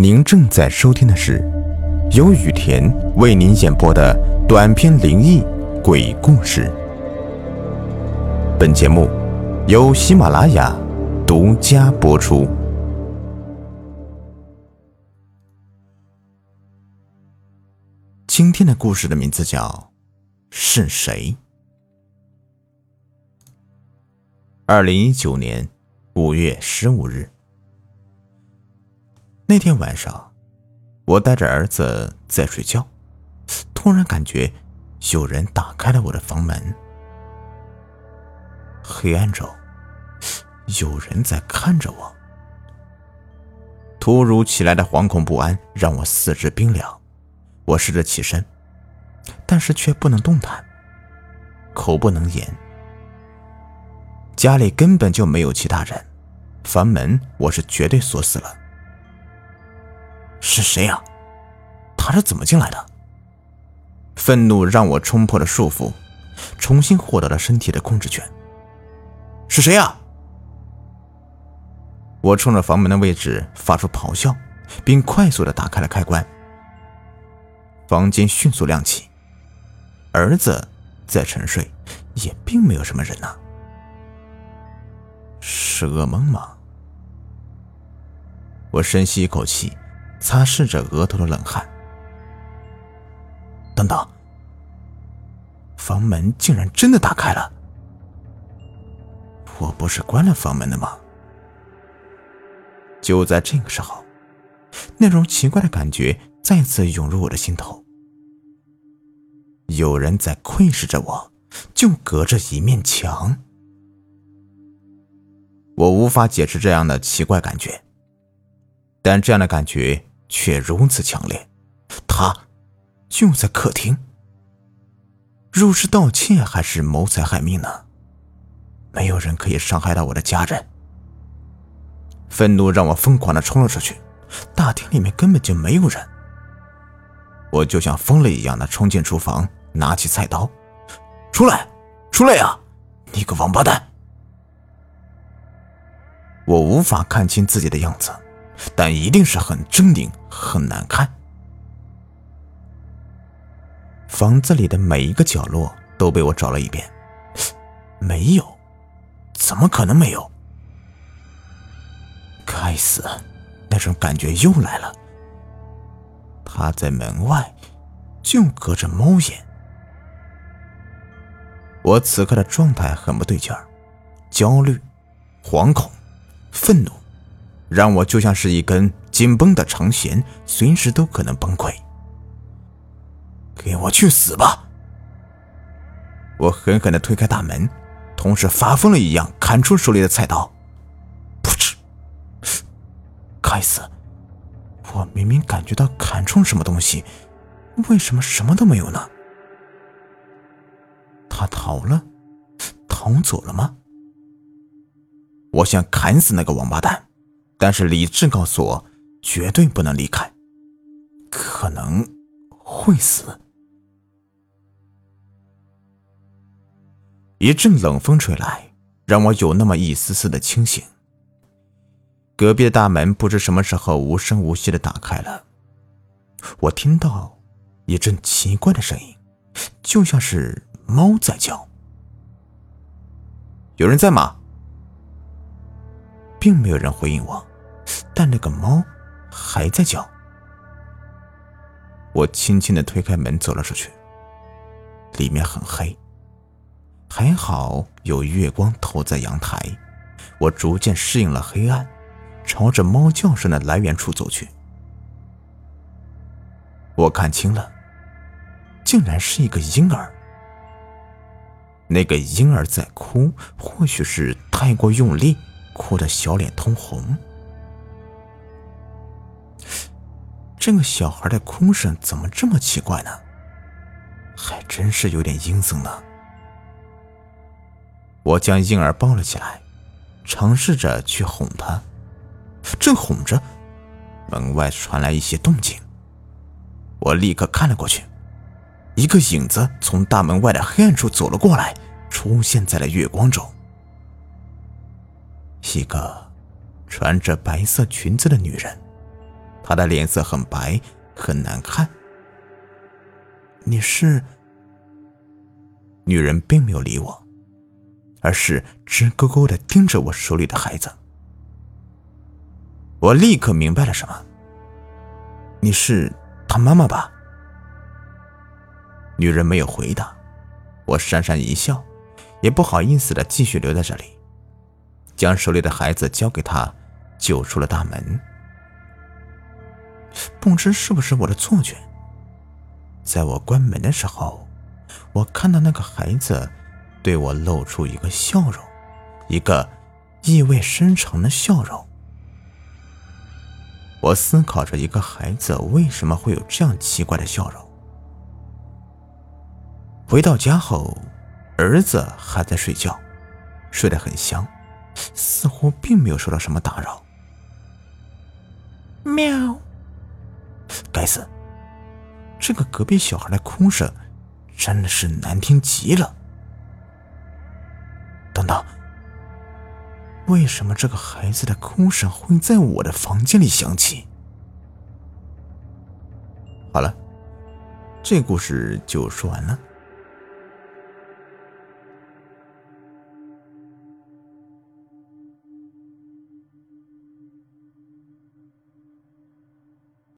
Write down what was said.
您正在收听的是由雨田为您演播的短篇灵异鬼故事。本节目由喜马拉雅独家播出。今天的故事的名字叫《是谁》。二零一九年五月十五日。那天晚上，我带着儿子在睡觉，突然感觉有人打开了我的房门。黑暗中，有人在看着我。突如其来的惶恐不安让我四肢冰凉，我试着起身，但是却不能动弹，口不能言。家里根本就没有其他人，房门我是绝对锁死了。是谁呀？他是怎么进来的？愤怒让我冲破了束缚，重新获得了身体的控制权。是谁呀？我冲着房门的位置发出咆哮，并快速的打开了开关。房间迅速亮起，儿子在沉睡，也并没有什么人呐。是噩梦吗？我深吸一口气。擦拭着额头的冷汗。等等，房门竟然真的打开了！我不是关了房门的吗？就在这个时候，那种奇怪的感觉再次涌入我的心头。有人在窥视着我，就隔着一面墙。我无法解释这样的奇怪感觉，但这样的感觉。却如此强烈，他就在客厅。入室盗窃还是谋财害命呢？没有人可以伤害到我的家人。愤怒让我疯狂的冲了出去，大厅里面根本就没有人。我就像疯了一样的冲进厨房，拿起菜刀，出来，出来呀！你个王八蛋！我无法看清自己的样子。但一定是很狰狞、很难看。房子里的每一个角落都被我找了一遍，没有，怎么可能没有？该死，那种感觉又来了。他在门外，就隔着猫眼。我此刻的状态很不对劲儿，焦虑、惶恐、愤怒。让我就像是一根紧绷的长弦，随时都可能崩溃。给我去死吧！我狠狠的推开大门，同时发疯了一样砍出手里的菜刀。噗嗤！该死！我明明感觉到砍中什么东西，为什么什么都没有呢？他逃了？逃走了吗？我想砍死那个王八蛋！但是理智告诉我，绝对不能离开，可能会死。一阵冷风吹来，让我有那么一丝丝的清醒。隔壁的大门不知什么时候无声无息的打开了，我听到一阵奇怪的声音，就像是猫在叫。有人在吗？并没有人回应我。但那个猫还在叫。我轻轻的推开门走了出去。里面很黑，还好有月光投在阳台。我逐渐适应了黑暗，朝着猫叫声的来源处走去。我看清了，竟然是一个婴儿。那个婴儿在哭，或许是太过用力，哭得小脸通红。这个小孩的哭声怎么这么奇怪呢？还真是有点阴森呢。我将婴儿抱了起来，尝试着去哄他。正哄着，门外传来一些动静。我立刻看了过去，一个影子从大门外的黑暗处走了过来，出现在了月光中。一个穿着白色裙子的女人。他的脸色很白，很难看。你是？女人并没有理我，而是直勾勾的盯着我手里的孩子。我立刻明白了什么。你是他妈妈吧？女人没有回答，我讪讪一笑，也不好意思的继续留在这里，将手里的孩子交给他，就出了大门。不知是不是我的错觉，在我关门的时候，我看到那个孩子对我露出一个笑容，一个意味深长的笑容。我思考着一个孩子为什么会有这样奇怪的笑容。回到家后，儿子还在睡觉，睡得很香，似乎并没有受到什么打扰。喵！该死，这个隔壁小孩的哭声真的是难听极了。等等。为什么这个孩子的哭声会在我的房间里响起？好了，这故事就说完了。